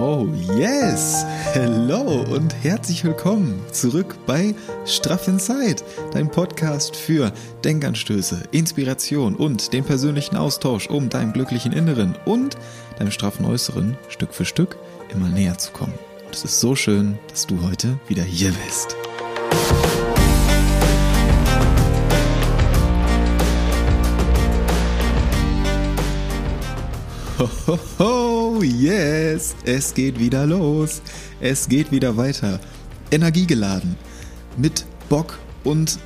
Oh yes! Hello und herzlich willkommen zurück bei Straff Inside, dein Podcast für Denkanstöße, Inspiration und den persönlichen Austausch, um deinem glücklichen Inneren und deinem straffen Äußeren Stück für Stück immer näher zu kommen. Und es ist so schön, dass du heute wieder hier bist. Ho, ho, ho, yes, es geht wieder los. Es geht wieder weiter. Energiegeladen, mit Bock und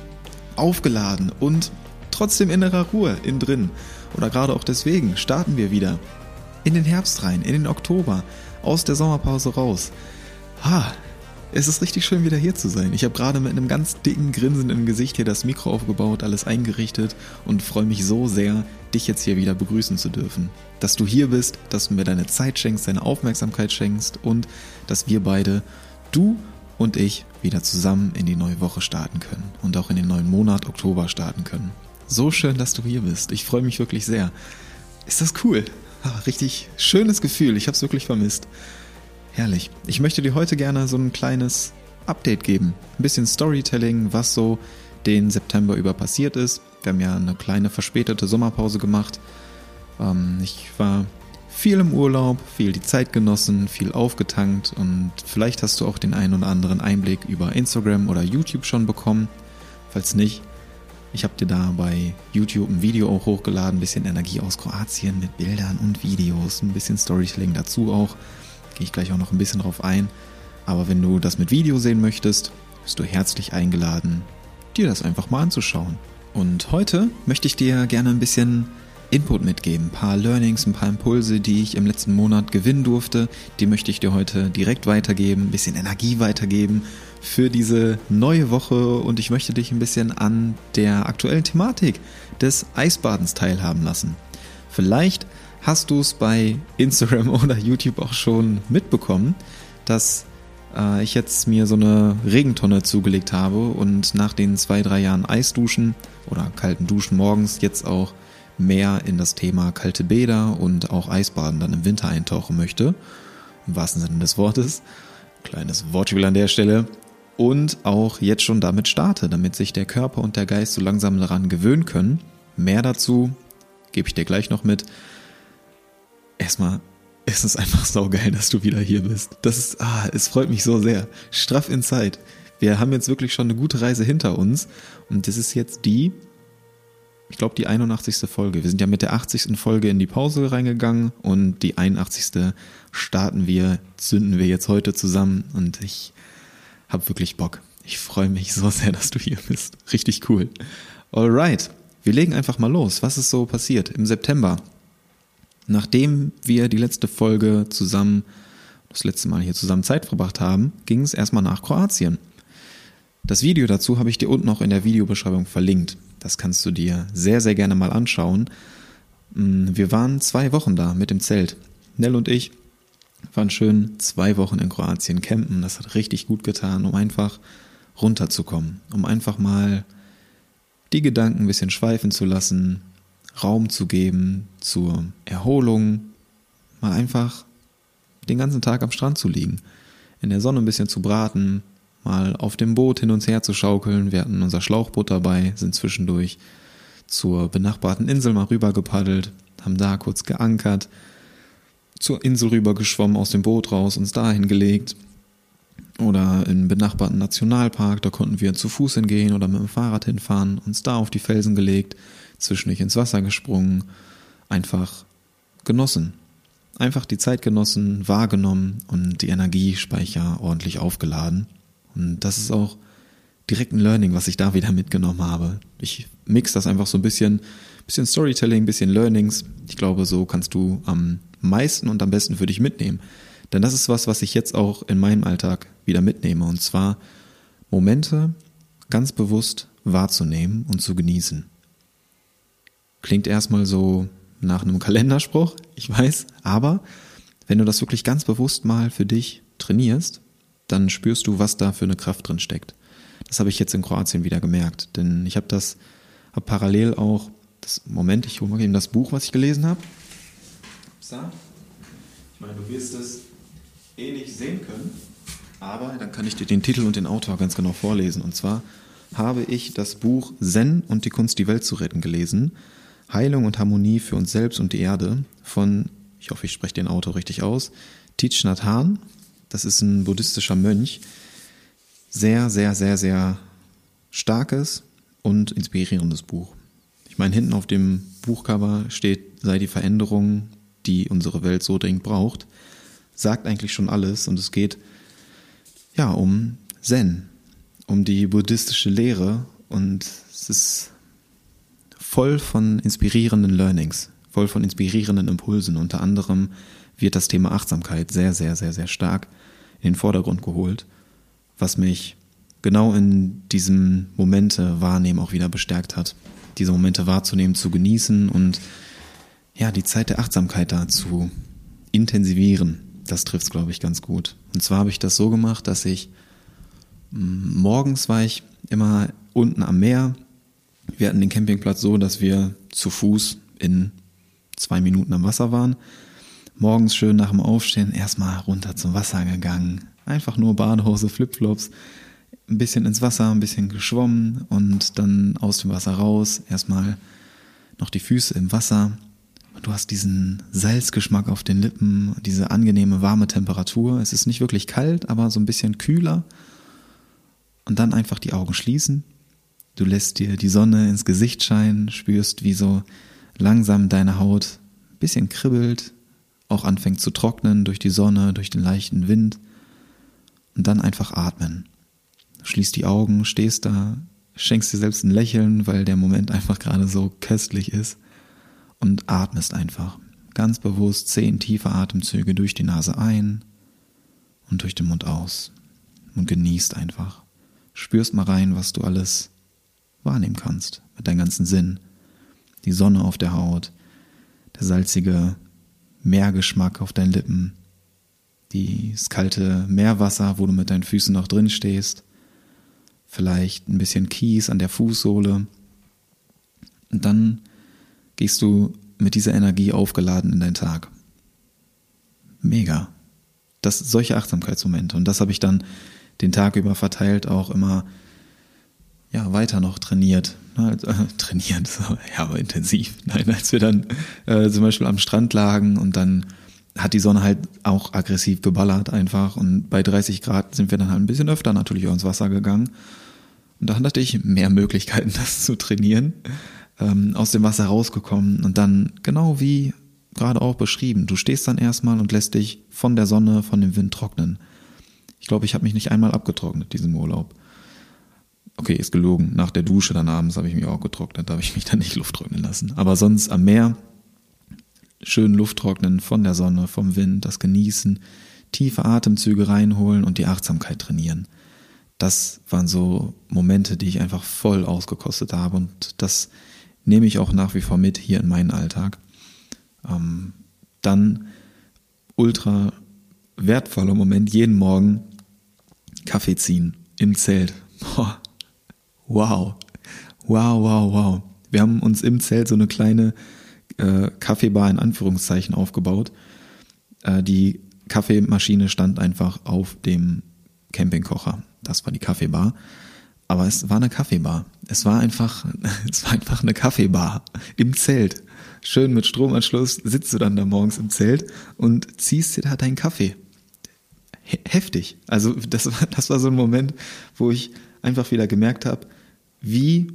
aufgeladen und trotzdem innerer Ruhe innen drin. Oder gerade auch deswegen starten wir wieder in den Herbst rein, in den Oktober, aus der Sommerpause raus. Ha, es ist richtig schön, wieder hier zu sein. Ich habe gerade mit einem ganz dicken Grinsen im Gesicht hier das Mikro aufgebaut, alles eingerichtet und freue mich so sehr, dich jetzt hier wieder begrüßen zu dürfen. Dass du hier bist, dass du mir deine Zeit schenkst, deine Aufmerksamkeit schenkst und dass wir beide, du und ich, wieder zusammen in die neue Woche starten können und auch in den neuen Monat Oktober starten können. So schön, dass du hier bist. Ich freue mich wirklich sehr. Ist das cool? Ach, richtig schönes Gefühl. Ich habe es wirklich vermisst. Herrlich. Ich möchte dir heute gerne so ein kleines Update geben. Ein bisschen Storytelling, was so den September über passiert ist. Wir haben ja eine kleine verspätete Sommerpause gemacht. Ähm, ich war viel im Urlaub, viel die Zeit genossen, viel aufgetankt und vielleicht hast du auch den einen oder anderen Einblick über Instagram oder YouTube schon bekommen. Falls nicht, ich habe dir da bei YouTube ein Video auch hochgeladen, ein bisschen Energie aus Kroatien mit Bildern und Videos, ein bisschen Storytelling dazu auch. Gehe ich gleich auch noch ein bisschen drauf ein. Aber wenn du das mit Video sehen möchtest, bist du herzlich eingeladen, dir das einfach mal anzuschauen. Und heute möchte ich dir gerne ein bisschen Input mitgeben, ein paar Learnings, ein paar Impulse, die ich im letzten Monat gewinnen durfte. Die möchte ich dir heute direkt weitergeben, ein bisschen Energie weitergeben für diese neue Woche und ich möchte dich ein bisschen an der aktuellen Thematik des Eisbadens teilhaben lassen. Vielleicht hast du es bei Instagram oder YouTube auch schon mitbekommen, dass äh, ich jetzt mir so eine Regentonne zugelegt habe und nach den zwei, drei Jahren Eisduschen oder kalten Duschen morgens jetzt auch mehr in das Thema kalte Bäder und auch Eisbaden dann im Winter eintauchen möchte. Im wahrsten Sinne des Wortes. Kleines Wortspiel an der Stelle. Und auch jetzt schon damit starte, damit sich der Körper und der Geist so langsam daran gewöhnen können. Mehr dazu gebe ich dir gleich noch mit erstmal ist es einfach saugeil, dass du wieder hier bist. Das ist, ah, es freut mich so sehr. Straff in Zeit. Wir haben jetzt wirklich schon eine gute Reise hinter uns und das ist jetzt die, ich glaube, die 81. Folge. Wir sind ja mit der 80. Folge in die Pause reingegangen und die 81. starten wir, zünden wir jetzt heute zusammen und ich habe wirklich Bock. Ich freue mich so sehr, dass du hier bist. Richtig cool. Alright, wir legen einfach mal los. Was ist so passiert im September? Nachdem wir die letzte Folge zusammen, das letzte Mal hier zusammen Zeit verbracht haben, ging es erstmal nach Kroatien. Das Video dazu habe ich dir unten auch in der Videobeschreibung verlinkt. Das kannst du dir sehr, sehr gerne mal anschauen. Mm, wir waren zwei Wochen da mit dem Zelt. Nell und ich waren schön zwei Wochen in Kroatien campen. Das hat richtig gut getan, um einfach runterzukommen, um einfach mal die Gedanken ein bisschen schweifen zu lassen, Raum zu geben zur Erholung, mal einfach den ganzen Tag am Strand zu liegen, in der Sonne ein bisschen zu braten, mal auf dem Boot hin und her zu schaukeln. Wir hatten unser Schlauchboot dabei, sind zwischendurch zur benachbarten Insel mal rüber gepaddelt, haben da kurz geankert, zur Insel rüber geschwommen, aus dem Boot raus, uns da hingelegt. Oder im benachbarten Nationalpark, da konnten wir zu Fuß hingehen oder mit dem Fahrrad hinfahren, uns da auf die Felsen gelegt, zwischendurch ins Wasser gesprungen, einfach genossen. Einfach die Zeit genossen, wahrgenommen und die Energiespeicher ordentlich aufgeladen. Und das ist auch direkt ein Learning, was ich da wieder mitgenommen habe. Ich mix das einfach so ein bisschen, bisschen Storytelling, bisschen Learnings. Ich glaube, so kannst du am meisten und am besten für dich mitnehmen. Denn das ist was, was ich jetzt auch in meinem Alltag wieder mitnehme. Und zwar Momente ganz bewusst wahrzunehmen und zu genießen. Klingt erstmal so nach einem Kalenderspruch, ich weiß, aber wenn du das wirklich ganz bewusst mal für dich trainierst, dann spürst du, was da für eine Kraft drin steckt. Das habe ich jetzt in Kroatien wieder gemerkt, denn ich habe das habe parallel auch das Moment, ich hole mal eben das Buch, was ich gelesen habe. Ich meine, du wirst es eh nicht sehen können. Aber dann kann ich dir den Titel und den Autor ganz genau vorlesen. Und zwar habe ich das Buch Zen und die Kunst, die Welt zu retten gelesen. Heilung und Harmonie für uns selbst und die Erde von, ich hoffe, ich spreche den Autor richtig aus, Thich Nhat Hanh. Das ist ein buddhistischer Mönch. Sehr, sehr, sehr, sehr starkes und inspirierendes Buch. Ich meine, hinten auf dem Buchcover steht, sei die Veränderung, die unsere Welt so dringend braucht. Sagt eigentlich schon alles und es geht ja um Zen, um die buddhistische Lehre und es ist voll von inspirierenden Learnings, voll von inspirierenden Impulsen. Unter anderem wird das Thema Achtsamkeit sehr, sehr, sehr, sehr stark in den Vordergrund geholt, was mich genau in diesem Momente wahrnehmen auch wieder bestärkt hat. Diese Momente wahrzunehmen, zu genießen und ja, die Zeit der Achtsamkeit da zu intensivieren. Das trifft es, glaube ich, ganz gut. Und zwar habe ich das so gemacht, dass ich morgens war ich immer unten am Meer. Wir hatten den Campingplatz so, dass wir zu Fuß in zwei Minuten am Wasser waren. Morgens schön nach dem Aufstehen erstmal runter zum Wasser gegangen. Einfach nur Badehose, Flipflops, ein bisschen ins Wasser, ein bisschen geschwommen und dann aus dem Wasser raus. Erstmal noch die Füße im Wasser. Du hast diesen Salzgeschmack auf den Lippen, diese angenehme warme Temperatur. Es ist nicht wirklich kalt, aber so ein bisschen kühler und dann einfach die Augen schließen. Du lässt dir die Sonne ins Gesicht scheinen, spürst, wie so langsam deine Haut ein bisschen kribbelt, auch anfängt zu trocknen durch die Sonne, durch den leichten Wind. Und dann einfach atmen. Du schließt die Augen, stehst da, schenkst dir selbst ein Lächeln, weil der Moment einfach gerade so köstlich ist und atmest einfach. Ganz bewusst zehn tiefe Atemzüge durch die Nase ein und durch den Mund aus und genießt einfach spürst mal rein, was du alles wahrnehmen kannst mit deinem ganzen Sinn. Die Sonne auf der Haut, der salzige Meergeschmack auf deinen Lippen, das kalte Meerwasser, wo du mit deinen Füßen noch drin stehst, vielleicht ein bisschen Kies an der Fußsohle. Und dann gehst du mit dieser Energie aufgeladen in deinen Tag. Mega. Das solche Achtsamkeitsmomente. Und das habe ich dann den Tag über verteilt auch immer ja, weiter noch trainiert. Also, äh, trainiert, ja, aber intensiv. Nein, als wir dann äh, zum Beispiel am Strand lagen und dann hat die Sonne halt auch aggressiv geballert einfach und bei 30 Grad sind wir dann halt ein bisschen öfter natürlich ins Wasser gegangen. Und da hatte ich mehr Möglichkeiten, das zu trainieren, ähm, aus dem Wasser rausgekommen und dann genau wie gerade auch beschrieben, du stehst dann erstmal und lässt dich von der Sonne, von dem Wind trocknen. Ich glaube, ich habe mich nicht einmal abgetrocknet diesen Urlaub. Okay, ist gelogen. Nach der Dusche dann abends habe ich mich auch getrocknet, da habe ich mich dann nicht Luft trocknen lassen. Aber sonst am Meer schön Luft trocknen von der Sonne, vom Wind, das genießen, tiefe Atemzüge reinholen und die Achtsamkeit trainieren. Das waren so Momente, die ich einfach voll ausgekostet habe und das nehme ich auch nach wie vor mit hier in meinen Alltag. Ähm, dann ultra wertvoller Moment jeden Morgen Kaffee ziehen im Zelt. Boah. Wow. Wow, wow, wow. Wir haben uns im Zelt so eine kleine äh, Kaffeebar in Anführungszeichen aufgebaut. Äh, die Kaffeemaschine stand einfach auf dem Campingkocher. Das war die Kaffeebar. Aber es war eine Kaffeebar. Es war einfach, es war einfach eine Kaffeebar im Zelt. Schön mit Stromanschluss sitzt du dann da morgens im Zelt und ziehst dir da deinen Kaffee heftig. Also das war, das war so ein Moment, wo ich einfach wieder gemerkt habe, wie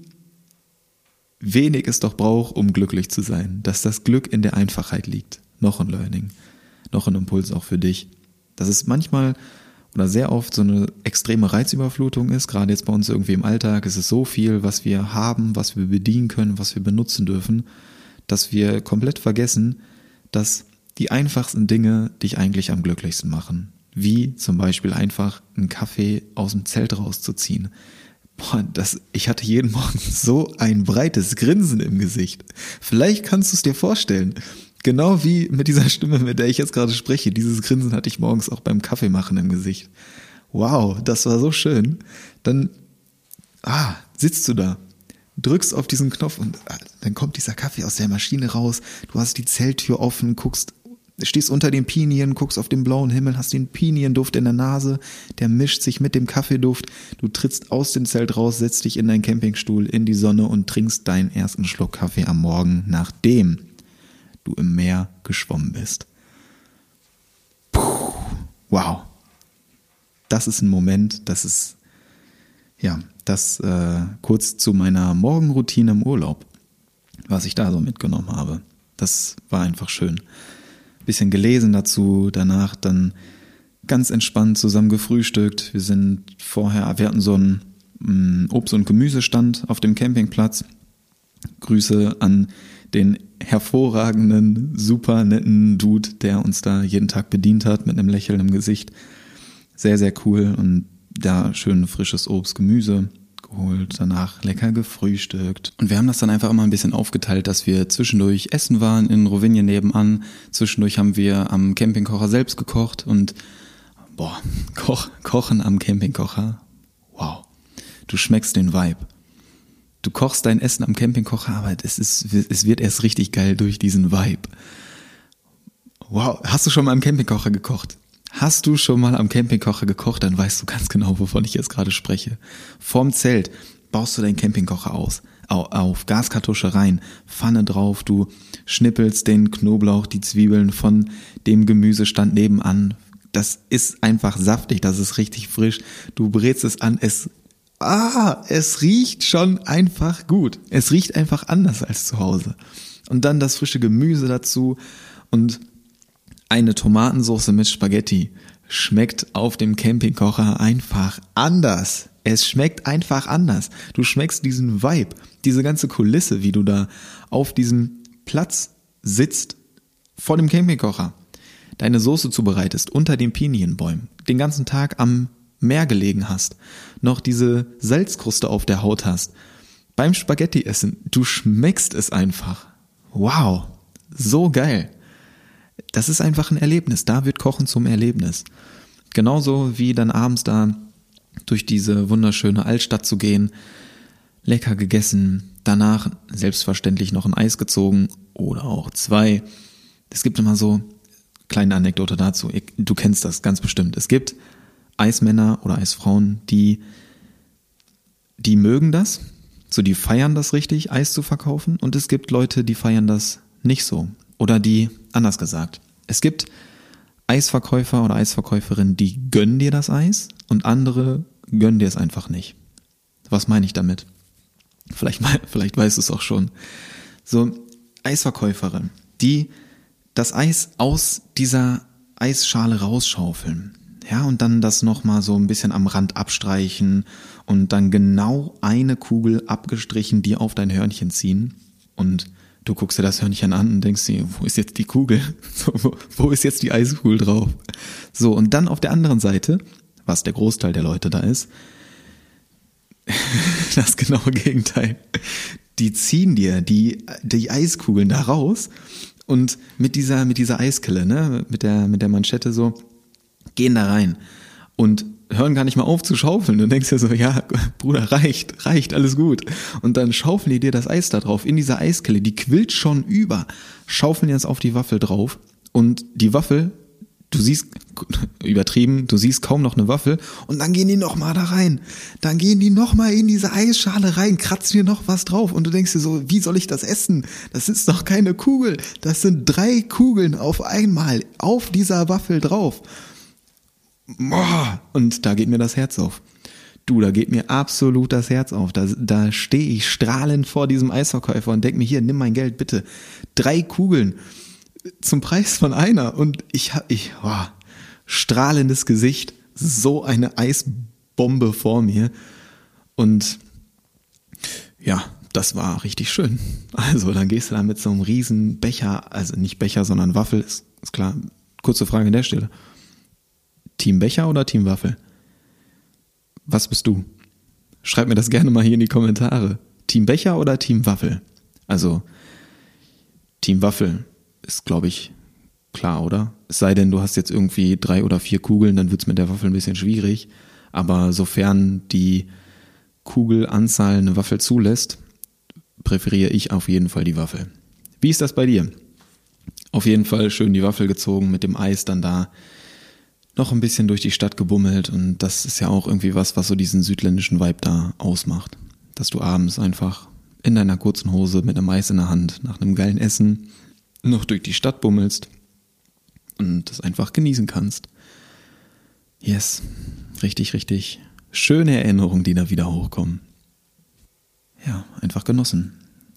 wenig es doch braucht, um glücklich zu sein. Dass das Glück in der Einfachheit liegt. Noch ein Learning, noch ein Impuls auch für dich. Dass es manchmal oder sehr oft so eine extreme Reizüberflutung ist, gerade jetzt bei uns irgendwie im Alltag, ist es so viel, was wir haben, was wir bedienen können, was wir benutzen dürfen, dass wir komplett vergessen, dass die einfachsten Dinge dich eigentlich am glücklichsten machen wie zum Beispiel einfach einen Kaffee aus dem Zelt rauszuziehen. Boah, das, ich hatte jeden Morgen so ein breites Grinsen im Gesicht. Vielleicht kannst du es dir vorstellen. Genau wie mit dieser Stimme, mit der ich jetzt gerade spreche. Dieses Grinsen hatte ich morgens auch beim Kaffeemachen im Gesicht. Wow, das war so schön. Dann, ah, sitzt du da, drückst auf diesen Knopf und ah, dann kommt dieser Kaffee aus der Maschine raus. Du hast die Zelttür offen, guckst stehst unter den Pinien, guckst auf den blauen Himmel, hast den Pinienduft in der Nase, der mischt sich mit dem Kaffeeduft. Du trittst aus dem Zelt raus, setzt dich in deinen Campingstuhl in die Sonne und trinkst deinen ersten Schluck Kaffee am Morgen, nachdem du im Meer geschwommen bist. Puh, wow. Das ist ein Moment, das ist, ja, das äh, kurz zu meiner Morgenroutine im Urlaub, was ich da so mitgenommen habe. Das war einfach schön bisschen gelesen dazu, danach dann ganz entspannt zusammen gefrühstückt. Wir sind vorher, wir hatten so einen mm, Obst- und Gemüsestand auf dem Campingplatz. Grüße an den hervorragenden, super netten Dude, der uns da jeden Tag bedient hat mit einem Lächeln im Gesicht. Sehr, sehr cool und da schön frisches Obst, Gemüse geholt, danach lecker gefrühstückt. Und wir haben das dann einfach immer ein bisschen aufgeteilt, dass wir zwischendurch essen waren in Rovinje nebenan. Zwischendurch haben wir am Campingkocher selbst gekocht und boah, Koch, Kochen am Campingkocher. Wow. Du schmeckst den Vibe. Du kochst dein Essen am Campingkocher, aber es ist, es wird erst richtig geil durch diesen Vibe. Wow. Hast du schon mal am Campingkocher gekocht? Hast du schon mal am Campingkocher gekocht, dann weißt du ganz genau, wovon ich jetzt gerade spreche. Vorm Zelt baust du deinen Campingkocher aus, auf Gaskartusche rein, Pfanne drauf, du schnippelst den Knoblauch, die Zwiebeln von dem Gemüsestand nebenan. Das ist einfach saftig, das ist richtig frisch. Du brätst es an, es ah, es riecht schon einfach gut. Es riecht einfach anders als zu Hause. Und dann das frische Gemüse dazu und eine Tomatensauce mit Spaghetti schmeckt auf dem Campingkocher einfach anders. Es schmeckt einfach anders. Du schmeckst diesen Vibe, diese ganze Kulisse, wie du da auf diesem Platz sitzt vor dem Campingkocher, deine Soße zubereitest unter den Pinienbäumen, den ganzen Tag am Meer gelegen hast, noch diese Salzkruste auf der Haut hast, beim Spaghetti essen, du schmeckst es einfach. Wow, so geil das ist einfach ein Erlebnis. Da wird Kochen zum Erlebnis. Genauso wie dann abends da durch diese wunderschöne Altstadt zu gehen, lecker gegessen, danach selbstverständlich noch ein Eis gezogen oder auch zwei. Es gibt immer so kleine Anekdote dazu. Du kennst das ganz bestimmt. Es gibt Eismänner oder Eisfrauen, die die mögen das, so die feiern das richtig, Eis zu verkaufen und es gibt Leute, die feiern das nicht so oder die anders gesagt. Es gibt Eisverkäufer oder Eisverkäuferinnen, die gönnen dir das Eis und andere gönnen dir es einfach nicht. Was meine ich damit? Vielleicht, vielleicht weißt du es auch schon. So, Eisverkäuferin, die das Eis aus dieser Eisschale rausschaufeln. Ja, und dann das nochmal so ein bisschen am Rand abstreichen und dann genau eine Kugel abgestrichen, die auf dein Hörnchen ziehen. Und Du guckst dir das Hörnchen an und denkst dir, wo ist jetzt die Kugel? So, wo, ist jetzt die Eiskugel drauf? So, und dann auf der anderen Seite, was der Großteil der Leute da ist, das genaue Gegenteil. Die ziehen dir die, die Eiskugeln da raus und mit dieser, mit dieser Eiskelle, ne, mit der, mit der Manschette so, gehen da rein. Und hören gar nicht mal auf zu schaufeln. Du denkst ja so, ja, Bruder, reicht, reicht, alles gut. Und dann schaufeln die dir das Eis da drauf in dieser Eiskelle, die quillt schon über, schaufeln jetzt auf die Waffel drauf und die Waffel, du siehst, übertrieben, du siehst kaum noch eine Waffel und dann gehen die nochmal da rein. Dann gehen die nochmal in diese Eisschale rein, kratzen dir noch was drauf und du denkst dir so, wie soll ich das essen? Das ist doch keine Kugel. Das sind drei Kugeln auf einmal auf dieser Waffel drauf. Und da geht mir das Herz auf. Du, da geht mir absolut das Herz auf. Da, da stehe ich strahlend vor diesem Eisverkäufer und denke mir, hier, nimm mein Geld bitte. Drei Kugeln zum Preis von einer. Und ich habe, ich, oh, strahlendes Gesicht, so eine Eisbombe vor mir. Und ja, das war richtig schön. Also, dann gehst du da mit so einem riesen Becher, also nicht Becher, sondern Waffel, ist, ist klar. Kurze Frage an der Stelle. Team Becher oder Team Waffel? Was bist du? Schreib mir das gerne mal hier in die Kommentare. Team Becher oder Team Waffel? Also, Team Waffel ist, glaube ich, klar, oder? Es sei denn, du hast jetzt irgendwie drei oder vier Kugeln, dann wird's mit der Waffel ein bisschen schwierig. Aber sofern die Kugelanzahl eine Waffel zulässt, präferiere ich auf jeden Fall die Waffel. Wie ist das bei dir? Auf jeden Fall schön die Waffel gezogen, mit dem Eis dann da noch ein bisschen durch die Stadt gebummelt und das ist ja auch irgendwie was, was so diesen südländischen Vibe da ausmacht. Dass du abends einfach in deiner kurzen Hose mit einem Eis in der Hand nach einem geilen Essen noch durch die Stadt bummelst und das einfach genießen kannst. Yes, richtig, richtig schöne Erinnerungen, die da wieder hochkommen. Ja, einfach genossen.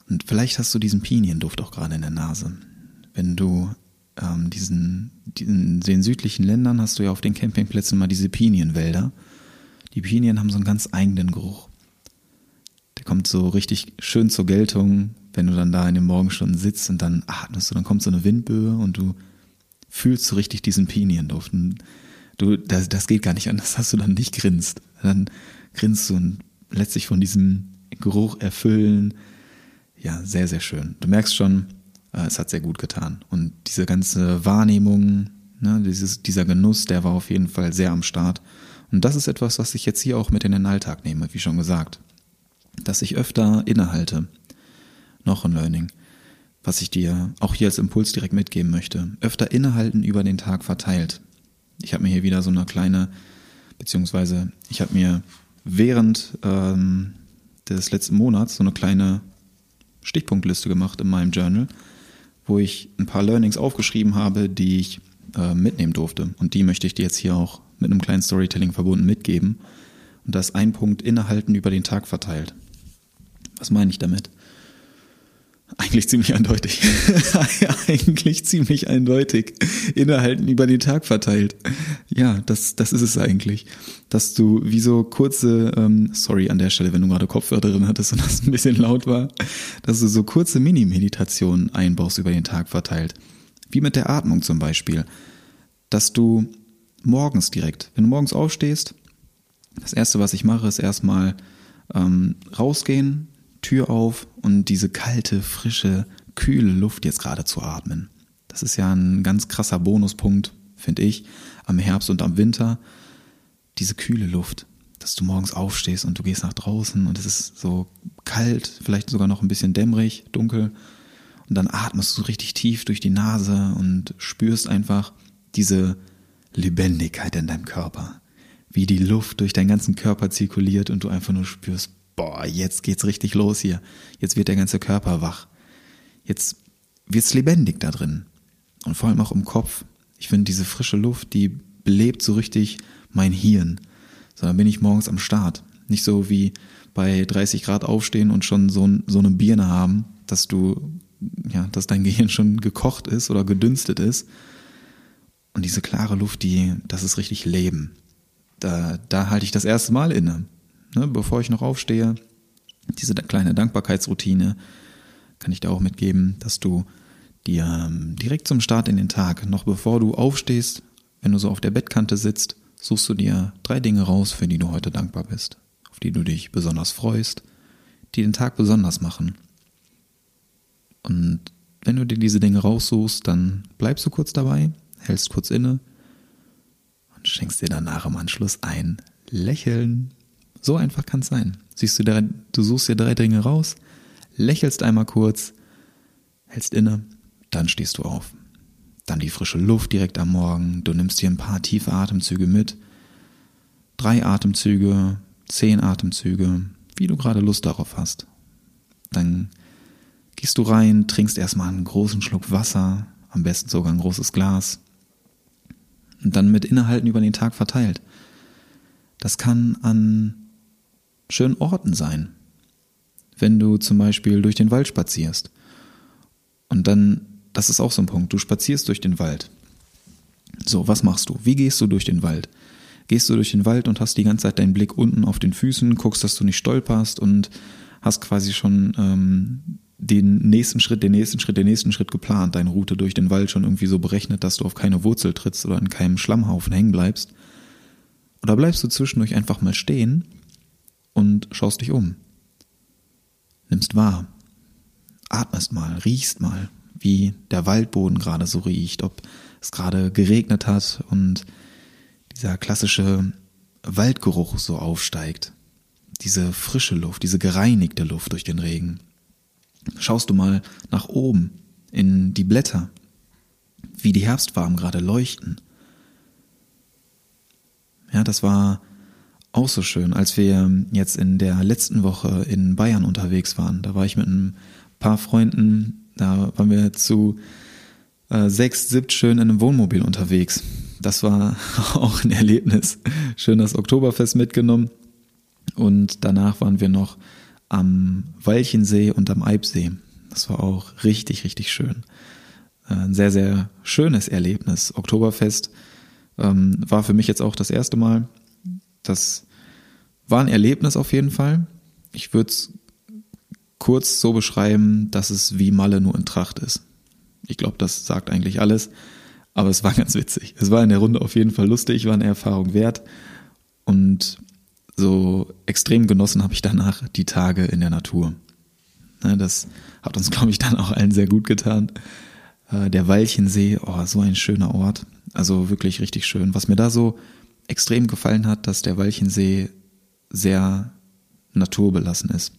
Und vielleicht hast du diesen Pinienduft auch gerade in der Nase. Wenn du ähm, diesen, diesen, den südlichen Ländern hast du ja auf den Campingplätzen mal diese Pinienwälder. Die Pinien haben so einen ganz eigenen Geruch. Der kommt so richtig schön zur Geltung, wenn du dann da in den Morgenstunden sitzt und dann atmest du, dann kommt so eine Windböe und du fühlst so richtig diesen Pinienduft. Und du, das, das geht gar nicht anders, dass du dann nicht grinst. Dann grinst du und lässt sich von diesem Geruch erfüllen. Ja, sehr, sehr schön. Du merkst schon, es hat sehr gut getan. Und diese ganze Wahrnehmung, ne, dieses, dieser Genuss, der war auf jeden Fall sehr am Start. Und das ist etwas, was ich jetzt hier auch mit in den Alltag nehme, wie schon gesagt. Dass ich öfter innehalte. Noch ein Learning, was ich dir auch hier als Impuls direkt mitgeben möchte. Öfter innehalten über den Tag verteilt. Ich habe mir hier wieder so eine kleine, beziehungsweise ich habe mir während ähm, des letzten Monats so eine kleine Stichpunktliste gemacht in meinem Journal, wo ich ein paar Learnings aufgeschrieben habe, die ich äh, mitnehmen durfte. Und die möchte ich dir jetzt hier auch mit einem kleinen Storytelling verbunden mitgeben. Und das ein Punkt innehalten über den Tag verteilt. Was meine ich damit? Eigentlich ziemlich eindeutig. eigentlich ziemlich eindeutig. Innehalten über den Tag verteilt. Ja, das, das ist es eigentlich. Dass du wie so kurze, ähm, sorry an der Stelle, wenn du gerade Kopfhörer drin hattest und das ein bisschen laut war, dass du so kurze Mini-Meditationen einbaust über den Tag verteilt. Wie mit der Atmung zum Beispiel. Dass du morgens direkt, wenn du morgens aufstehst, das erste, was ich mache, ist erstmal ähm, rausgehen, Tür auf und diese kalte, frische, kühle Luft jetzt gerade zu atmen. Das ist ja ein ganz krasser Bonuspunkt, finde ich, am Herbst und am Winter. Diese kühle Luft, dass du morgens aufstehst und du gehst nach draußen und es ist so kalt, vielleicht sogar noch ein bisschen dämmerig, dunkel. Und dann atmest du richtig tief durch die Nase und spürst einfach diese Lebendigkeit in deinem Körper. Wie die Luft durch deinen ganzen Körper zirkuliert und du einfach nur spürst, boah, jetzt geht's richtig los hier. Jetzt wird der ganze Körper wach. Jetzt wird's lebendig da drin. Und vor allem auch im Kopf. Ich finde diese frische Luft, die belebt so richtig mein Hirn. So, dann bin ich morgens am Start. Nicht so wie bei 30 Grad aufstehen und schon so, so eine Birne haben, dass du, ja, dass dein Gehirn schon gekocht ist oder gedünstet ist. Und diese klare Luft, die, das ist richtig Leben. Da, da halte ich das erste Mal inne ne, bevor ich noch aufstehe, diese kleine Dankbarkeitsroutine kann ich dir auch mitgeben, dass du dir ähm, direkt zum Start in den Tag, noch bevor du aufstehst, wenn du so auf der Bettkante sitzt, suchst du dir drei Dinge raus, für die du heute dankbar bist, auf die du dich besonders freust, die den Tag besonders machen. Und wenn du dir diese Dinge raussuchst, dann bleibst du kurz dabei, hältst kurz inne und schenkst dir danach im Anschluss ein Lächeln. So einfach kann es sein. Siehst du, du suchst dir drei Dinge raus, lächelst einmal kurz, hältst inne, dann stehst du auf. Dann die frische Luft direkt am Morgen, du nimmst dir ein paar tiefe Atemzüge mit. Drei Atemzüge, zehn Atemzüge, wie du gerade Lust darauf hast. Dann gehst du rein, trinkst erstmal einen großen Schluck Wasser, am besten sogar ein großes Glas. Und dann mit Innehalten über den Tag verteilt. Das kann an schönen Orten sein. Wenn du zum Beispiel durch den Wald spazierst. Und dann, das ist auch so ein Punkt, du spazierst durch den Wald. So, was machst du? Wie gehst du durch den Wald? Gehst du durch den Wald und hast die ganze Zeit deinen Blick unten auf den Füßen, guckst, dass du nicht stolperst und hast quasi schon ähm, den nächsten Schritt, den nächsten Schritt, den nächsten Schritt geplant, deine Route durch den Wald schon irgendwie so berechnet, dass du auf keine Wurzel trittst oder in keinem Schlammhaufen hängen bleibst. Oder bleibst du zwischendurch einfach mal stehen und schaust dich um. Nimmst wahr, atmest mal, riechst mal, wie der Waldboden gerade so riecht, ob es gerade geregnet hat und dieser klassische Waldgeruch so aufsteigt. Diese frische Luft, diese gereinigte Luft durch den Regen. Schaust du mal nach oben in die Blätter, wie die Herbstfarben gerade leuchten. Ja, das war auch so schön, als wir jetzt in der letzten Woche in Bayern unterwegs waren. Da war ich mit ein paar Freunden, da waren wir zu äh, sechs, siebt schön in einem Wohnmobil unterwegs. Das war auch ein Erlebnis. Schön das Oktoberfest mitgenommen. Und danach waren wir noch am Walchensee und am Eibsee. Das war auch richtig, richtig schön. Äh, ein sehr, sehr schönes Erlebnis. Oktoberfest ähm, war für mich jetzt auch das erste Mal. Das war ein Erlebnis auf jeden Fall. Ich würde es kurz so beschreiben, dass es wie Malle nur in Tracht ist. Ich glaube, das sagt eigentlich alles. Aber es war ganz witzig. Es war in der Runde auf jeden Fall lustig, war eine Erfahrung wert. Und so extrem genossen habe ich danach die Tage in der Natur. Ne, das hat uns, glaube ich, dann auch allen sehr gut getan. Äh, der Weilchensee, oh, so ein schöner Ort. Also wirklich richtig schön. Was mir da so extrem gefallen hat, dass der Weilchensee sehr naturbelassen ist.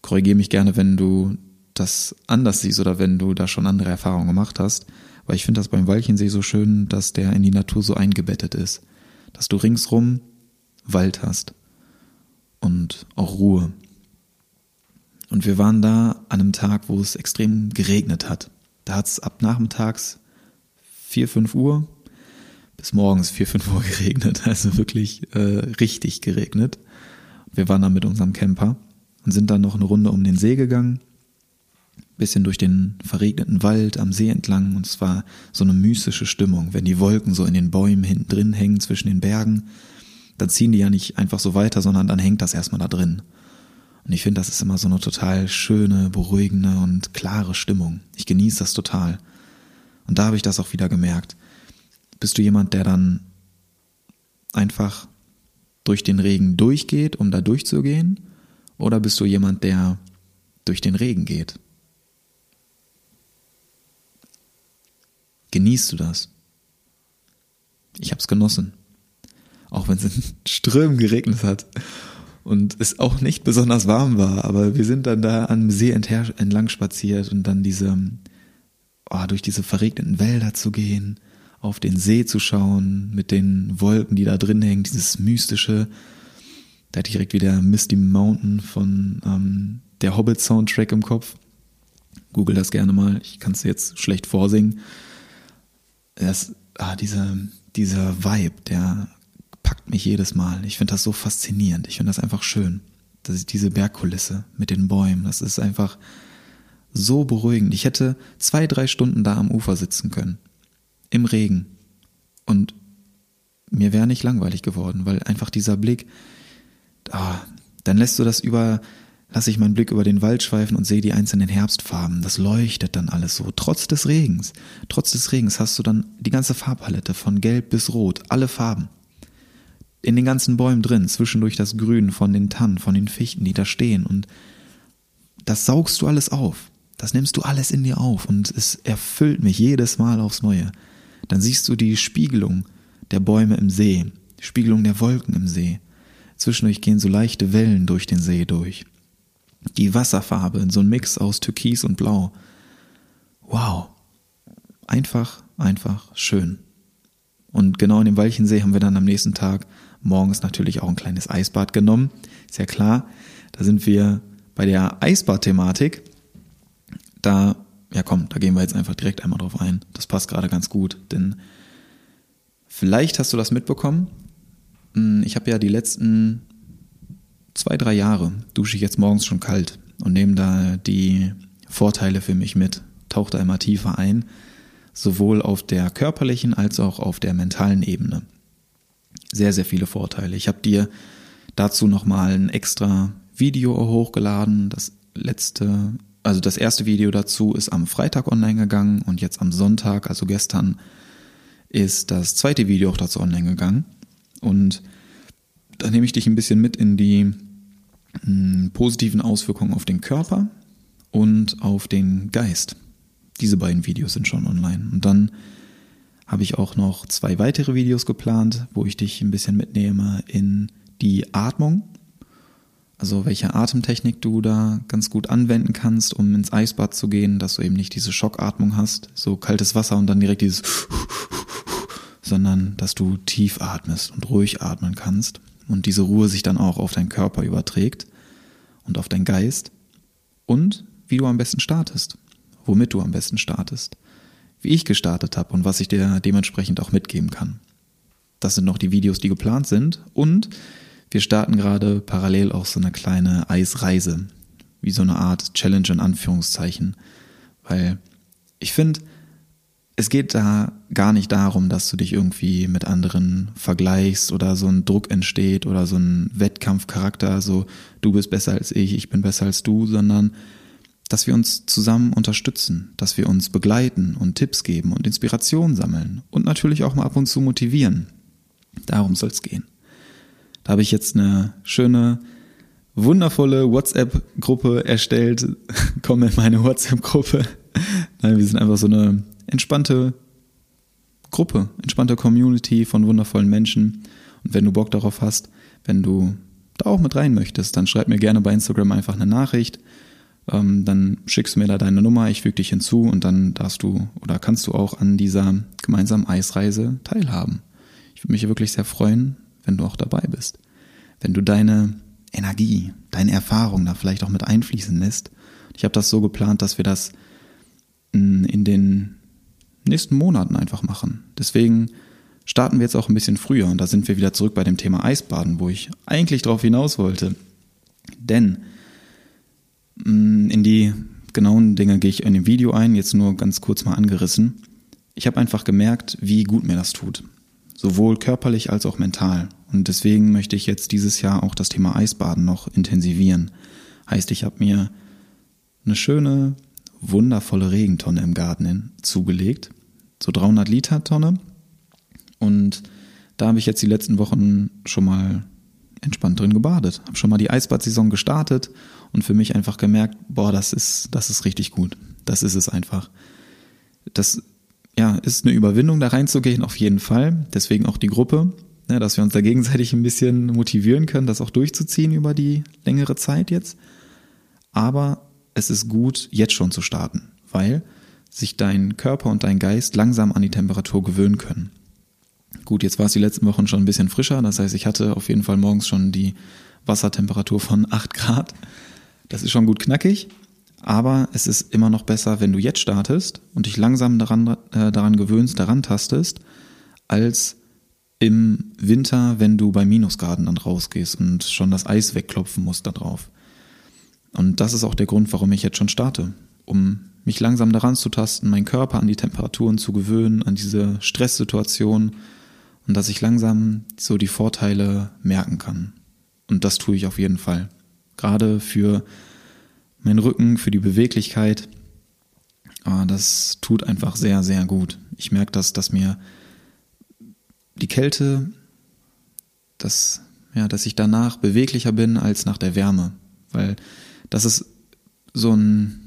Korrigiere mich gerne, wenn du das anders siehst oder wenn du da schon andere Erfahrungen gemacht hast. Weil ich finde das beim Weilchensee so schön, dass der in die Natur so eingebettet ist. Dass du ringsrum Wald hast und auch Ruhe. Und wir waren da an einem Tag, wo es extrem geregnet hat. Da hat es ab nachmittags 4, 5 Uhr bis morgens 4, 5 Uhr geregnet. Also wirklich äh, richtig geregnet. Wir waren da mit unserem Camper und sind dann noch eine Runde um den See gegangen bisschen durch den verregneten Wald am See entlang und es war so eine mystische Stimmung. Wenn die Wolken so in den Bäumen hinten drin hängen zwischen den Bergen, dann ziehen die ja nicht einfach so weiter, sondern dann hängt das erstmal da drin. Und ich finde, das ist immer so eine total schöne, beruhigende und klare Stimmung. Ich genieße das total. Und da habe ich das auch wieder gemerkt. Bist du jemand, der dann einfach durch den Regen durchgeht, um da durchzugehen? Oder bist du jemand, der durch den Regen geht? Genießt du das? Ich habe es genossen. Auch wenn es in Strömen geregnet hat und es auch nicht besonders warm war, aber wir sind dann da am See entlang spaziert und dann diese, oh, durch diese verregneten Wälder zu gehen, auf den See zu schauen, mit den Wolken, die da drin hängen, dieses mystische. Da hatte ich direkt wieder Misty Mountain von ähm, der Hobbit-Soundtrack im Kopf. Google das gerne mal, ich kann es jetzt schlecht vorsingen das, ah, dieser, dieser Vibe, der packt mich jedes Mal. Ich finde das so faszinierend. Ich finde das einfach schön. Das ist diese Bergkulisse mit den Bäumen. Das ist einfach so beruhigend. Ich hätte zwei, drei Stunden da am Ufer sitzen können. Im Regen. Und mir wäre nicht langweilig geworden, weil einfach dieser Blick, ah, dann lässt du das über lasse ich meinen Blick über den Wald schweifen und sehe die einzelnen Herbstfarben. Das leuchtet dann alles so. Trotz des Regens. Trotz des Regens hast du dann die ganze Farbpalette von gelb bis rot. Alle Farben. In den ganzen Bäumen drin. Zwischendurch das Grün von den Tannen, von den Fichten, die da stehen. Und das saugst du alles auf. Das nimmst du alles in dir auf. Und es erfüllt mich jedes Mal aufs Neue. Dann siehst du die Spiegelung der Bäume im See. Die Spiegelung der Wolken im See. Zwischendurch gehen so leichte Wellen durch den See durch die Wasserfarbe in so ein Mix aus Türkis und Blau. Wow. Einfach, einfach schön. Und genau in dem Walchensee haben wir dann am nächsten Tag morgens natürlich auch ein kleines Eisbad genommen. Ist ja klar. Da sind wir bei der Eisbad-Thematik. Da, ja komm, da gehen wir jetzt einfach direkt einmal drauf ein. Das passt gerade ganz gut, denn vielleicht hast du das mitbekommen. Hm, ich habe ja die letzten zwei, drei Jahre dusche ich jetzt morgens schon kalt und nehme da die Vorteile für mich mit, tauche da immer tiefer ein, sowohl auf der körperlichen als auch auf der mentalen Ebene. Sehr, sehr viele Vorteile. Ich habe dir dazu nochmal ein extra Video hochgeladen. Das letzte, also das erste Video dazu ist am Freitag online gegangen und jetzt am Sonntag, also gestern, ist das zweite Video auch dazu online gegangen. Und da nehme ich dich ein bisschen mit in die positiven Auswirkungen auf den Körper und auf den Geist. Diese beiden Videos sind schon online. Und dann habe ich auch noch zwei weitere Videos geplant, wo ich dich ein bisschen mitnehme in die Atmung. Also welche Atemtechnik du da ganz gut anwenden kannst, um ins Eisbad zu gehen, dass du eben nicht diese Schockatmung hast, so kaltes Wasser und dann direkt dieses, sondern dass du tief atmest und ruhig atmen kannst und diese Ruhe sich dann auch auf deinen Körper überträgt und auf deinen Geist und wie du am besten startest, womit du am besten startest, wie ich gestartet habe und was ich dir dementsprechend auch mitgeben kann. Das sind noch die Videos, die geplant sind und wir starten gerade parallel auch so eine kleine Eisreise, wie so eine Art Challenge in Anführungszeichen, weil ich finde, es geht da gar nicht darum, dass du dich irgendwie mit anderen vergleichst oder so ein Druck entsteht oder so ein Wettkampfcharakter, so du bist besser als ich, ich bin besser als du, sondern dass wir uns zusammen unterstützen, dass wir uns begleiten und Tipps geben und Inspiration sammeln und natürlich auch mal ab und zu motivieren. Darum soll es gehen. Da habe ich jetzt eine schöne, wundervolle WhatsApp-Gruppe erstellt. Komm in meine WhatsApp-Gruppe. Nein, wir sind einfach so eine entspannte Gruppe, entspannte Community von wundervollen Menschen. Und wenn du Bock darauf hast, wenn du da auch mit rein möchtest, dann schreib mir gerne bei Instagram einfach eine Nachricht. Ähm, dann schickst du mir da deine Nummer, ich füge dich hinzu und dann darfst du oder kannst du auch an dieser gemeinsamen Eisreise teilhaben. Ich würde mich wirklich sehr freuen, wenn du auch dabei bist. Wenn du deine Energie, deine Erfahrung da vielleicht auch mit einfließen lässt. Ich habe das so geplant, dass wir das in den nächsten Monaten einfach machen. Deswegen starten wir jetzt auch ein bisschen früher und da sind wir wieder zurück bei dem Thema Eisbaden, wo ich eigentlich darauf hinaus wollte. Denn in die genauen Dinge gehe ich in dem Video ein, jetzt nur ganz kurz mal angerissen. Ich habe einfach gemerkt, wie gut mir das tut sowohl körperlich als auch mental. Und deswegen möchte ich jetzt dieses Jahr auch das Thema Eisbaden noch intensivieren. Heißt, ich habe mir eine schöne, wundervolle Regentonne im Garten zugelegt, so 300 Liter Tonne. Und da habe ich jetzt die letzten Wochen schon mal entspannt drin gebadet. Habe schon mal die Eisbadsaison gestartet und für mich einfach gemerkt, boah, das ist, das ist richtig gut. Das ist es einfach. Das ja, ist eine Überwindung, da reinzugehen, auf jeden Fall. Deswegen auch die Gruppe, ne, dass wir uns da gegenseitig ein bisschen motivieren können, das auch durchzuziehen über die längere Zeit jetzt. Aber es ist gut, jetzt schon zu starten, weil sich dein Körper und dein Geist langsam an die Temperatur gewöhnen können. Gut, jetzt war es die letzten Wochen schon ein bisschen frischer, das heißt, ich hatte auf jeden Fall morgens schon die Wassertemperatur von 8 Grad. Das ist schon gut knackig, aber es ist immer noch besser, wenn du jetzt startest und dich langsam daran, äh, daran gewöhnst, daran tastest, als im Winter, wenn du bei Minusgraden dann rausgehst und schon das Eis wegklopfen musst da drauf. Und das ist auch der Grund, warum ich jetzt schon starte, um mich langsam daran zu tasten, meinen Körper an die Temperaturen zu gewöhnen, an diese Stresssituation und dass ich langsam so die Vorteile merken kann. Und das tue ich auf jeden Fall. Gerade für mein Rücken, für die Beweglichkeit. Ah, das tut einfach sehr, sehr gut. Ich merke das, dass mir die Kälte, dass, ja, dass ich danach beweglicher bin als nach der Wärme. Weil das ist so ein,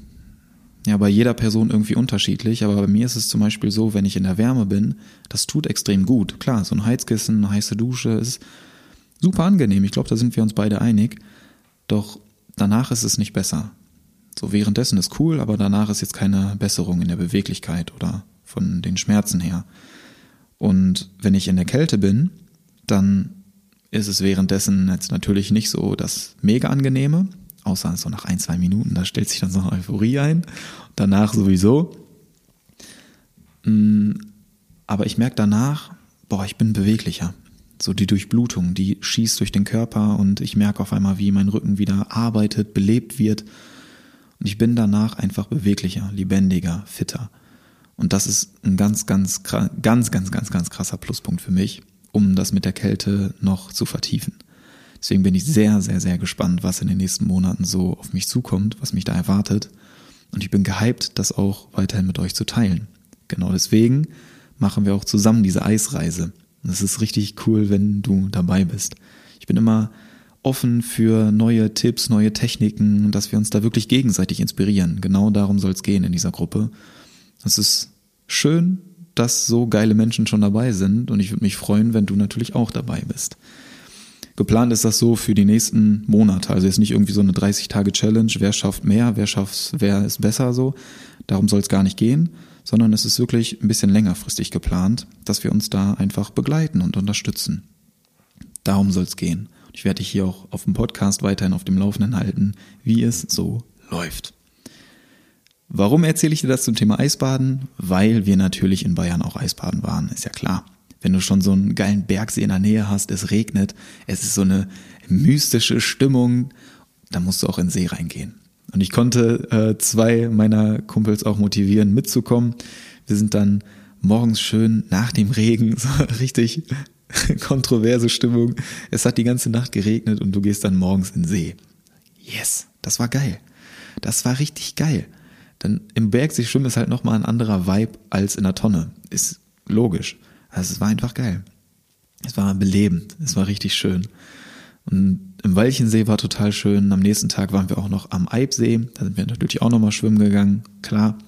ja, bei jeder Person irgendwie unterschiedlich, aber bei mir ist es zum Beispiel so, wenn ich in der Wärme bin, das tut extrem gut. Klar, so ein Heizkissen, eine heiße Dusche ist super angenehm. Ich glaube, da sind wir uns beide einig. Doch danach ist es nicht besser. So währenddessen ist cool, aber danach ist jetzt keine Besserung in der Beweglichkeit oder von den Schmerzen her. Und wenn ich in der Kälte bin, dann ist es währenddessen jetzt natürlich nicht so das mega angenehme, außer so nach ein, zwei Minuten, da stellt sich dann so eine Euphorie ein. Danach sowieso. Mm, aber ich merke danach, boah, ich bin beweglicher. So die Durchblutung, die schießt durch den Körper und ich merke auf einmal, wie mein Rücken wieder arbeitet, belebt wird und ich bin danach einfach beweglicher, lebendiger, fitter. Und das ist ein ganz, ganz, ganz, ganz, ganz, ganz krasser Pluspunkt für mich, um das mit der Kälte noch zu vertiefen. Deswegen bin ich sehr, sehr, sehr gespannt, was in den nächsten Monaten so auf mich zukommt, was mich da erwartet. Und ich bin gehypt, das auch weiterhin mit euch zu teilen. Genau deswegen machen wir auch zusammen diese Eisreise. Das ist richtig cool, wenn du dabei bist. Ich bin immer offen für neue Tipps, neue Techniken, dass wir uns da wirklich gegenseitig inspirieren. Genau darum soll es gehen in dieser Gruppe. Es ist schön, dass so geile Menschen schon dabei sind und ich würde mich freuen, wenn du natürlich auch dabei bist. Geplant ist das so für die nächsten Monate. Also jetzt nicht irgendwie so eine 30-Tage-Challenge, wer schafft mehr, wer schafft, wer ist besser so. Darum soll es gar nicht gehen, sondern es ist wirklich ein bisschen längerfristig geplant, dass wir uns da einfach begleiten und unterstützen. Darum soll es gehen. Ich werde dich hier auch auf dem Podcast weiterhin auf dem Laufenden halten, wie es so läuft. Warum erzähle ich dir das zum Thema Eisbaden? Weil wir natürlich in Bayern auch Eisbaden waren, ist ja klar. Wenn du schon so einen geilen Bergsee in der Nähe hast, es regnet, es ist so eine mystische Stimmung, dann musst du auch in den See reingehen. Und ich konnte äh, zwei meiner Kumpels auch motivieren, mitzukommen. Wir sind dann morgens schön nach dem Regen, so richtig kontroverse Stimmung. Es hat die ganze Nacht geregnet und du gehst dann morgens in den See. Yes, das war geil. Das war richtig geil. Dann im Bergsee schwimmen ist halt nochmal ein anderer Vibe als in der Tonne. Ist logisch. Also es war einfach geil. Es war belebend. Es war richtig schön. Und im Walchensee war total schön. Am nächsten Tag waren wir auch noch am Eibsee. Da sind wir natürlich auch nochmal schwimmen gegangen. Klar.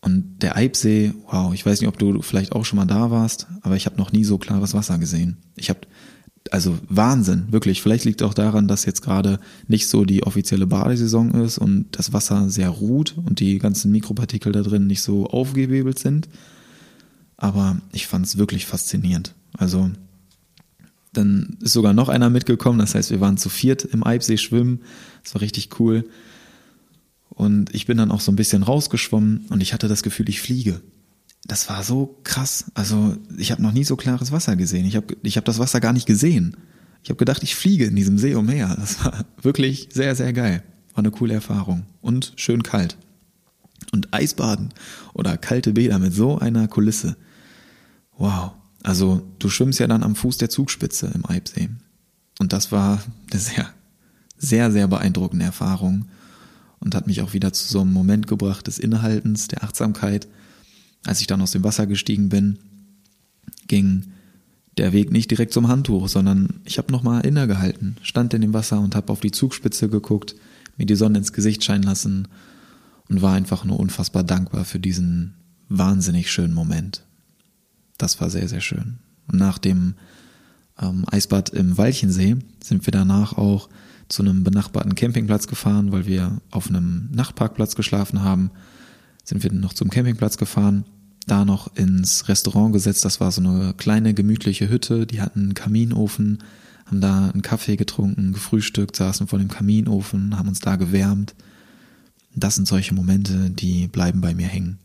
Und der Eibsee, wow, ich weiß nicht, ob du vielleicht auch schon mal da warst, aber ich habe noch nie so klares Wasser gesehen. Ich habe also Wahnsinn, wirklich. Vielleicht liegt auch daran, dass jetzt gerade nicht so die offizielle Badesaison ist und das Wasser sehr ruht und die ganzen Mikropartikel da drin nicht so aufgewebelt sind. Aber ich fand es wirklich faszinierend. Also dann ist sogar noch einer mitgekommen, das heißt, wir waren zu viert im Eibsee schwimmen. Das war richtig cool. Und ich bin dann auch so ein bisschen rausgeschwommen und ich hatte das Gefühl, ich fliege das war so krass. Also ich habe noch nie so klares Wasser gesehen. Ich habe ich hab das Wasser gar nicht gesehen. Ich habe gedacht, ich fliege in diesem See umher. Das war wirklich sehr, sehr geil. War eine coole Erfahrung. Und schön kalt. Und Eisbaden oder kalte Bäder mit so einer Kulisse. Wow. Also du schwimmst ja dann am Fuß der Zugspitze im Eibsee. Und das war eine sehr, sehr, sehr beeindruckende Erfahrung und hat mich auch wieder zu so einem Moment gebracht des Innehaltens, der Achtsamkeit als ich dann aus dem Wasser gestiegen bin, ging der Weg nicht direkt zum Handtuch, sondern ich habe nochmal innegehalten, stand in dem Wasser und habe auf die Zugspitze geguckt, mir die Sonne ins Gesicht scheinen lassen und war einfach nur unfassbar dankbar für diesen wahnsinnig schönen Moment. Das war sehr, sehr schön. Und nach dem ähm, Eisbad im Walchensee sind wir danach auch zu einem benachbarten Campingplatz gefahren, weil wir auf einem Nachtparkplatz geschlafen haben sind wir noch zum Campingplatz gefahren, da noch ins Restaurant gesetzt. Das war so eine kleine gemütliche Hütte. Die hatten einen Kaminofen, haben da einen Kaffee getrunken, gefrühstückt, saßen vor dem Kaminofen, haben uns da gewärmt. Das sind solche Momente, die bleiben bei mir hängen.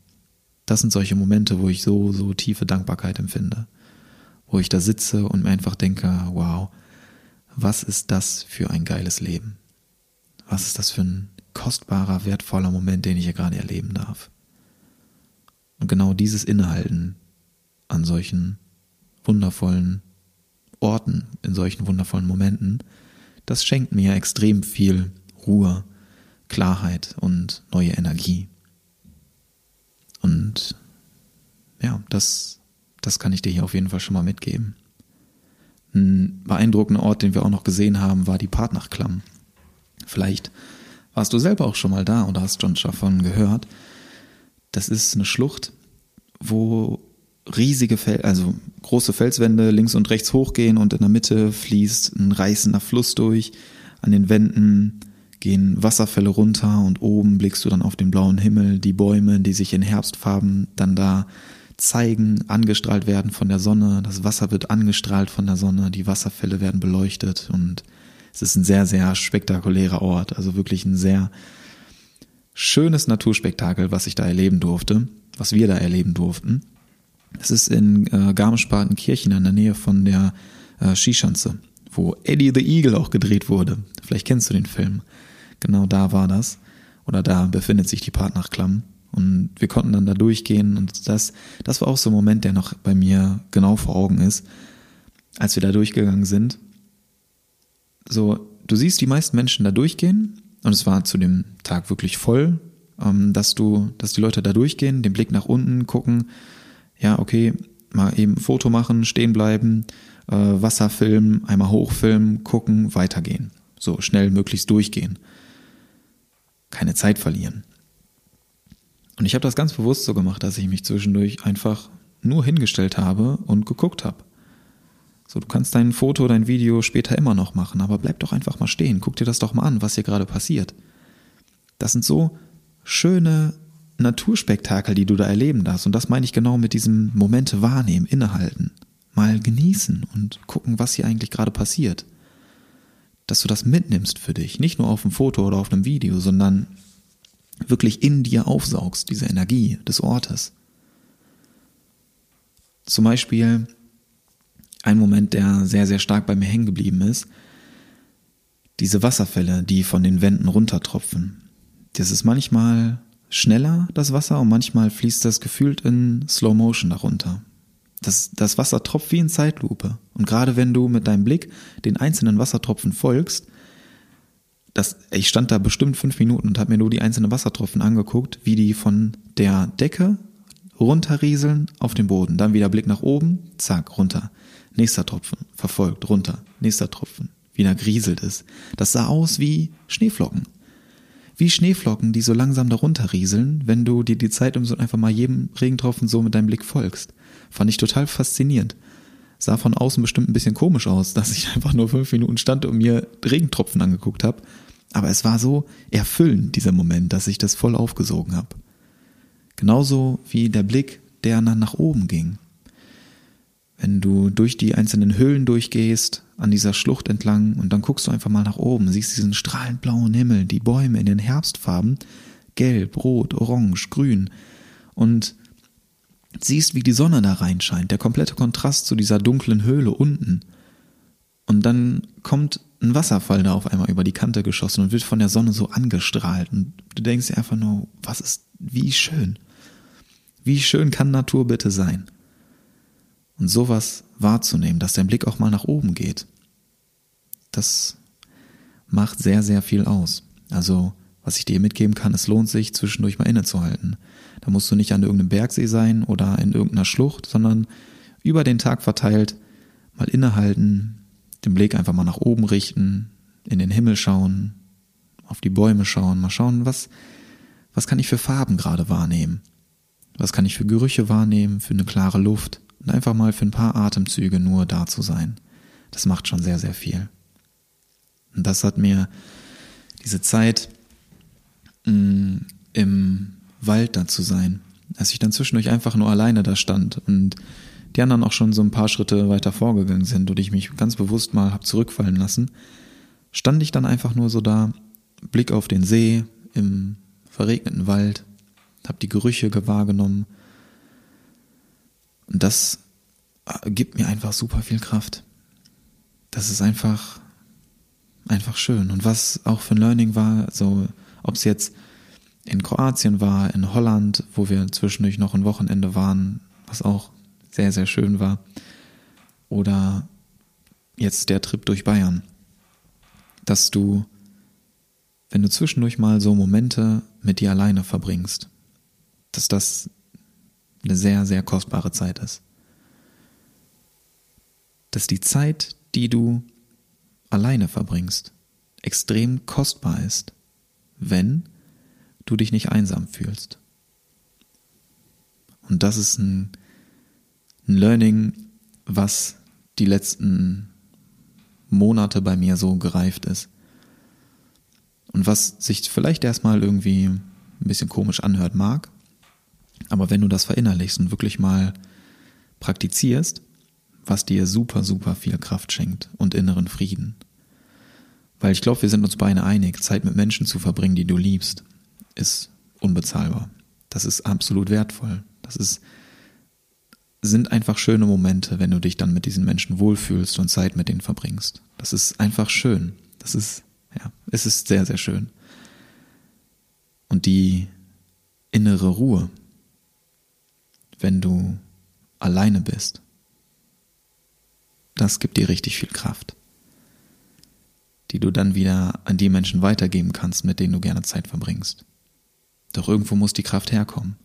Das sind solche Momente, wo ich so, so tiefe Dankbarkeit empfinde. Wo ich da sitze und mir einfach denke, wow, was ist das für ein geiles Leben? Was ist das für ein kostbarer, wertvoller Moment, den ich hier gerade erleben darf? Und genau dieses Innehalten an solchen wundervollen Orten, in solchen wundervollen Momenten, das schenkt mir extrem viel Ruhe, Klarheit und neue Energie. Und ja, das, das kann ich dir hier auf jeden Fall schon mal mitgeben. Ein beeindruckender Ort, den wir auch noch gesehen haben, war die Partnachklamm. Vielleicht warst du selber auch schon mal da oder hast schon davon gehört. Das ist eine Schlucht, wo riesige, Fel also große Felswände links und rechts hochgehen und in der Mitte fließt ein reißender Fluss durch. An den Wänden gehen Wasserfälle runter und oben blickst du dann auf den blauen Himmel, die Bäume, die sich in Herbstfarben dann da zeigen, angestrahlt werden von der Sonne. Das Wasser wird angestrahlt von der Sonne, die Wasserfälle werden beleuchtet und es ist ein sehr, sehr spektakulärer Ort. Also wirklich ein sehr schönes Naturspektakel, was ich da erleben durfte, was wir da erleben durften. Es ist in äh, Garmisch-Partenkirchen in der Nähe von der äh, Skischanze, wo Eddie the Eagle auch gedreht wurde. Vielleicht kennst du den Film. Genau da war das. Oder da befindet sich die Partnachklamm. Und wir konnten dann da durchgehen und das, das war auch so ein Moment, der noch bei mir genau vor Augen ist, als wir da durchgegangen sind. So, du siehst die meisten Menschen da durchgehen und es war zu dem Tag wirklich voll, ähm, dass du, dass die Leute da durchgehen, den Blick nach unten gucken, ja, okay, mal eben Foto machen, stehen bleiben, äh, Wasser filmen, einmal hochfilmen, gucken, weitergehen. So schnell möglichst durchgehen. Keine Zeit verlieren. Und ich habe das ganz bewusst so gemacht, dass ich mich zwischendurch einfach nur hingestellt habe und geguckt habe. So, du kannst dein Foto, dein Video später immer noch machen, aber bleib doch einfach mal stehen. Guck dir das doch mal an, was hier gerade passiert. Das sind so schöne Naturspektakel, die du da erleben darfst. Und das meine ich genau mit diesem Momente wahrnehmen, innehalten, mal genießen und gucken, was hier eigentlich gerade passiert. Dass du das mitnimmst für dich, nicht nur auf einem Foto oder auf einem Video, sondern wirklich in dir aufsaugst, diese Energie des Ortes. Zum Beispiel ein Moment, der sehr, sehr stark bei mir hängen geblieben ist, diese Wasserfälle, die von den Wänden runtertropfen. Das ist manchmal schneller, das Wasser, und manchmal fließt das gefühlt in Slow Motion darunter. Das, das Wasser tropft wie in Zeitlupe. Und gerade wenn du mit deinem Blick den einzelnen Wassertropfen folgst, das, ich stand da bestimmt fünf Minuten und habe mir nur die einzelnen Wassertropfen angeguckt, wie die von der Decke runterrieseln auf den Boden. Dann wieder Blick nach oben, zack, runter. Nächster Tropfen, verfolgt, runter. Nächster Tropfen, wieder grieselt es. Das sah aus wie Schneeflocken. Wie Schneeflocken, die so langsam darunter rieseln, wenn du dir die Zeit nimmst und einfach mal jedem Regentropfen so mit deinem Blick folgst. Fand ich total faszinierend. Sah von außen bestimmt ein bisschen komisch aus, dass ich einfach nur fünf Minuten stand und mir Regentropfen angeguckt habe. Aber es war so erfüllend, dieser Moment, dass ich das voll aufgesogen habe. Genauso wie der Blick, der dann nach oben ging. Wenn du durch die einzelnen Höhlen durchgehst, an dieser Schlucht entlang, und dann guckst du einfach mal nach oben, siehst diesen strahlend blauen Himmel, die Bäume in den Herbstfarben, gelb, rot, orange, grün, und siehst, wie die Sonne da reinscheint, der komplette Kontrast zu dieser dunklen Höhle unten. Und dann kommt ein Wasserfall da auf einmal über die Kante geschossen und wird von der Sonne so angestrahlt. Und du denkst dir einfach nur, was ist, wie schön. Wie schön kann Natur bitte sein? Und sowas wahrzunehmen, dass dein Blick auch mal nach oben geht, das macht sehr, sehr viel aus. Also, was ich dir mitgeben kann, es lohnt sich, zwischendurch mal innezuhalten. Da musst du nicht an irgendeinem Bergsee sein oder in irgendeiner Schlucht, sondern über den Tag verteilt mal innehalten, den Blick einfach mal nach oben richten, in den Himmel schauen, auf die Bäume schauen, mal schauen, was, was kann ich für Farben gerade wahrnehmen? Was kann ich für Gerüche wahrnehmen, für eine klare Luft? Und einfach mal für ein paar Atemzüge nur da zu sein. Das macht schon sehr, sehr viel. Und das hat mir diese Zeit mh, mm, im Wald da zu sein, als ich dann zwischendurch einfach nur alleine da stand und die anderen auch schon so ein paar Schritte weiter vorgegangen sind und ich mich ganz bewusst mal hab zurückfallen lassen, stand ich dann einfach nur so da, Blick auf den See im verregneten Wald, hab die Gerüche wahrgenommen und das äh, gibt mir einfach super viel Kraft. Das ist einfach einfach schön und was auch für ein Learning war, so ob es jetzt in Kroatien war, in Holland, wo wir zwischendurch noch ein Wochenende waren, was auch sehr, sehr schön war. Oder jetzt der Trip durch Bayern. Dass du, wenn du zwischendurch mal so Momente mit dir alleine verbringst, dass das eine sehr, sehr kostbare Zeit ist. Dass die Zeit, die du alleine verbringst, extrem kostbar ist, wenn du dich nicht einsam fühlst. Und das ist ein, ein Learning, was die letzten Monate bei mir so gereift ist. Und was sich vielleicht erstmal irgendwie ein bisschen komisch anhört mag, aber wenn du das verinnerlichst und wirklich mal praktizierst, was dir super, super viel Kraft schenkt und inneren Frieden. Weil ich glaube, wir sind uns beide einig, Zeit mit Menschen zu verbringen, die du liebst, ist unbezahlbar. Das ist absolut wertvoll. Das ist, sind einfach schöne Momente, wenn du dich dann mit diesen Menschen wohlfühlst und Zeit mit denen verbringst. Das ist einfach schön. Das ist, ja, es ist sehr, sehr schön. Und die innere Ruhe, wenn du alleine bist, das gibt dir richtig viel Kraft, die du dann wieder an die Menschen weitergeben kannst, mit denen du gerne Zeit verbringst. Doch irgendwo muss die Kraft herkommen.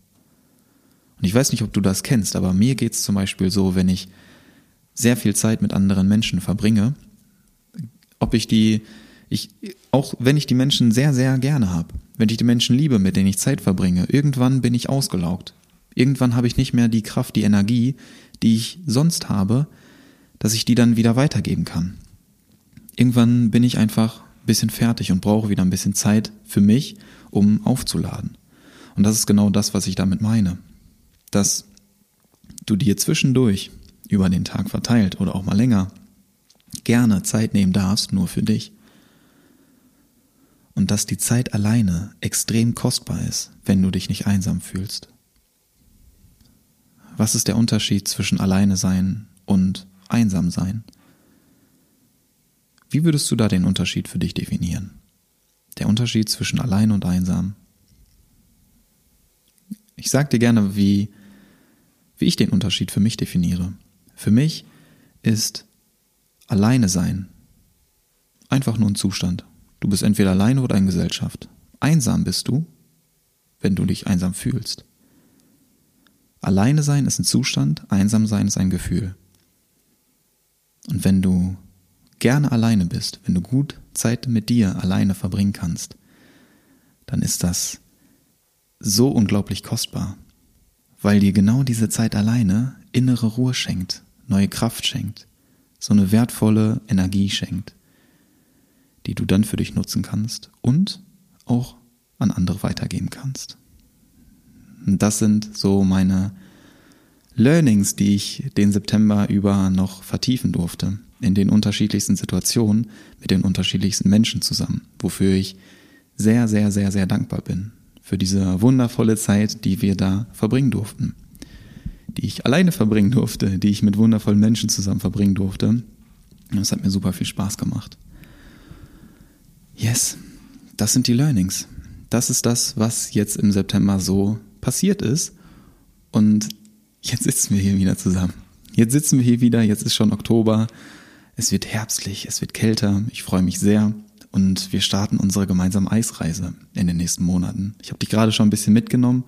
Und ich weiß nicht, ob du das kennst, aber mir geht's zum Beispiel so, wenn ich sehr viel Zeit mit anderen Menschen verbringe, ob ich die, ich, auch wenn ich die Menschen sehr, sehr gerne habe, wenn ich die Menschen liebe, mit denen ich Zeit verbringe, irgendwann bin ich ausgelaugt. Irgendwann habe ich nicht mehr die Kraft, die Energie, die ich sonst habe, dass ich die dann wieder weitergeben kann. Irgendwann bin ich einfach ein bisschen fertig und brauche wieder ein bisschen Zeit für mich, um aufzuladen. Und das ist genau das, was ich damit meine. Dass du dir zwischendurch über den Tag verteilt oder auch mal länger gerne Zeit nehmen darfst, nur für dich. Und dass die Zeit alleine extrem kostbar ist, wenn du dich nicht einsam fühlst. Was ist der Unterschied zwischen alleine sein und einsam sein? Wie würdest du da den Unterschied für dich definieren? Der Unterschied zwischen allein und einsam. Ich sag dir gerne, wie, wie ich den Unterschied für mich definiere. Für mich ist alleine sein einfach nur ein Zustand. Du bist entweder alleine oder in Gesellschaft. Einsam bist du, wenn du dich einsam fühlst. Alleine sein ist ein Zustand, einsam sein ist ein Gefühl. Und wenn du gerne alleine bist, wenn du gut Zeit mit dir alleine verbringen kannst, dann ist das so unglaublich kostbar, weil dir genau diese Zeit alleine innere Ruhe schenkt, neue Kraft schenkt, so eine wertvolle Energie schenkt, die du dann für dich nutzen kannst und auch an andere weitergeben kannst. Und das sind so meine Learnings, die ich den September über noch vertiefen durfte, in den unterschiedlichsten Situationen mit den unterschiedlichsten Menschen zusammen, wofür ich sehr, sehr, sehr, sehr dankbar bin. Für diese wundervolle Zeit, die wir da verbringen durften. Die ich alleine verbringen durfte, die ich mit wundervollen Menschen zusammen verbringen durfte. Es hat mir super viel Spaß gemacht. Yes, das sind die Learnings. Das ist das, was jetzt im September so passiert ist. Und jetzt sitzen wir hier wieder zusammen. Jetzt sitzen wir hier wieder, jetzt ist schon Oktober. Es wird herbstlich, es wird kälter. Ich freue mich sehr. Und wir starten unsere gemeinsame Eisreise in den nächsten Monaten. Ich habe dich gerade schon ein bisschen mitgenommen.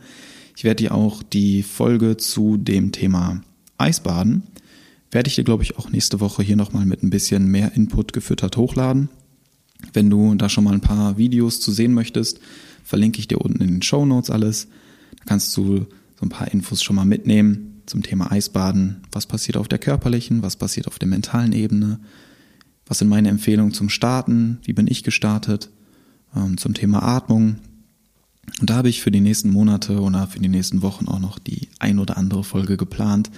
Ich werde dir auch die Folge zu dem Thema Eisbaden, werde ich dir, glaube ich, auch nächste Woche hier nochmal mit ein bisschen mehr Input gefüttert hochladen. Wenn du da schon mal ein paar Videos zu sehen möchtest, verlinke ich dir unten in den Show Notes alles. Da kannst du so ein paar Infos schon mal mitnehmen zum Thema Eisbaden. Was passiert auf der körperlichen, was passiert auf der mentalen Ebene? Was sind meine Empfehlungen zum Starten? Wie bin ich gestartet? Ähm, zum Thema Atmung. Und da habe ich für die nächsten Monate oder für die nächsten Wochen auch noch die ein oder andere Folge geplant.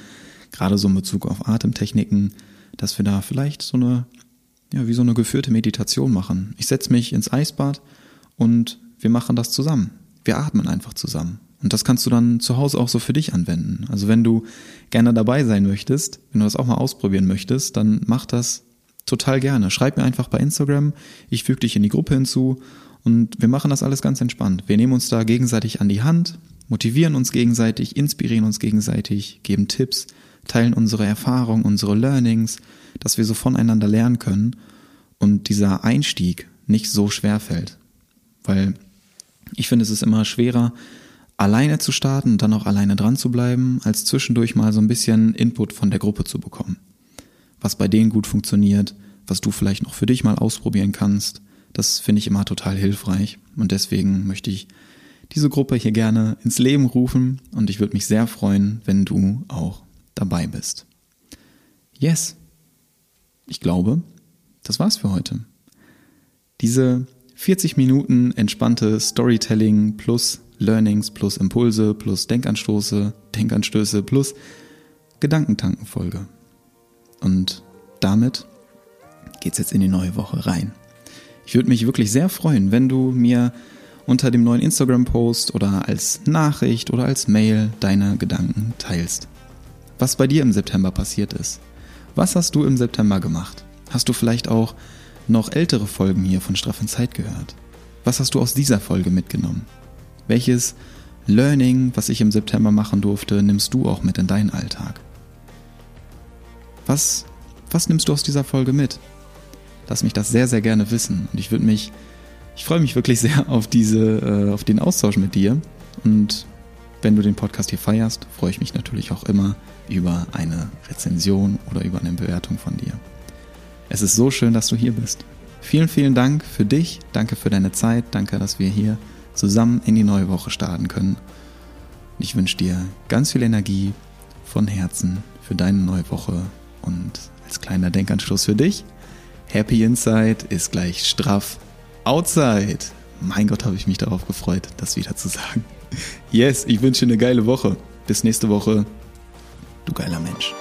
Gerade so in Bezug auf Atemtechniken, dass wir da vielleicht so eine, ja, wie so eine geführte Meditation machen. Ich setze mich ins Eisbad und wir machen das zusammen. Wir atmen einfach zusammen. Und das kannst du dann zu Hause auch so für dich anwenden. Also wenn du gerne dabei sein möchtest, wenn du das auch mal ausprobieren möchtest, dann mach das total gerne. Schreib mir einfach bei Instagram, ich füge dich in die Gruppe hinzu und wir machen das alles ganz entspannt. Wir nehmen uns da gegenseitig an die Hand, motivieren uns gegenseitig, inspirieren uns gegenseitig, geben Tipps, teilen unsere Erfahrungen, unsere Learnings, dass wir so voneinander lernen können und dieser Einstieg nicht so schwer fällt. Weil ich finde, es ist immer schwerer, alleine zu starten und dann auch alleine dran zu bleiben, als zwischendurch mal so ein bisschen Input von der Gruppe zu bekommen. Was bei denen gut funktioniert, was du vielleicht noch für dich mal ausprobieren kannst, das finde ich immer total hilfreich. Und deswegen möchte ich diese Gruppe hier gerne ins Leben rufen und ich würde mich sehr freuen, wenn du auch dabei bist. Yes. Ich glaube, das war's für heute. Diese 40 Minuten entspannte Storytelling plus Learnings plus Impulse plus Denkanstoße, Denkanstöße plus Gedankentankenfolge. Und damit geht's jetzt in die neue Woche rein. Ich würde mich wirklich sehr freuen, wenn du mir unter dem neuen Instagram-Post oder als Nachricht oder als Mail deine Gedanken teilst. Was bei dir im September passiert ist. Was hast du im September gemacht? Hast du vielleicht auch noch ältere Folgen hier von Straff in Zeit gehört? Was hast du aus dieser Folge mitgenommen? Welches Learning, was ich im September machen durfte, nimmst du auch mit in deinen Alltag? Was, was nimmst du aus dieser Folge mit? Lass mich das sehr, sehr gerne wissen. Und ich würde mich, ich freue mich wirklich sehr auf diese, äh, auf den Austausch mit dir. Und wenn du den Podcast hier feierst, freue ich mich natürlich auch immer über eine Rezension oder über eine Bewertung von dir. Es ist so schön, dass du hier bist. Vielen, vielen Dank für dich. Danke für deine Zeit. Danke, dass wir hier zusammen in die neue Woche starten können. Ich wünsche dir ganz viel Energie von Herzen für deine neue Woche und als kleiner Denkanstoß für dich. Happy Inside ist gleich straff Outside. Mein Gott, habe ich mich darauf gefreut, das wieder zu sagen. Yes, ich wünsche dir eine geile Woche. Bis nächste Woche. Du geiler Mensch.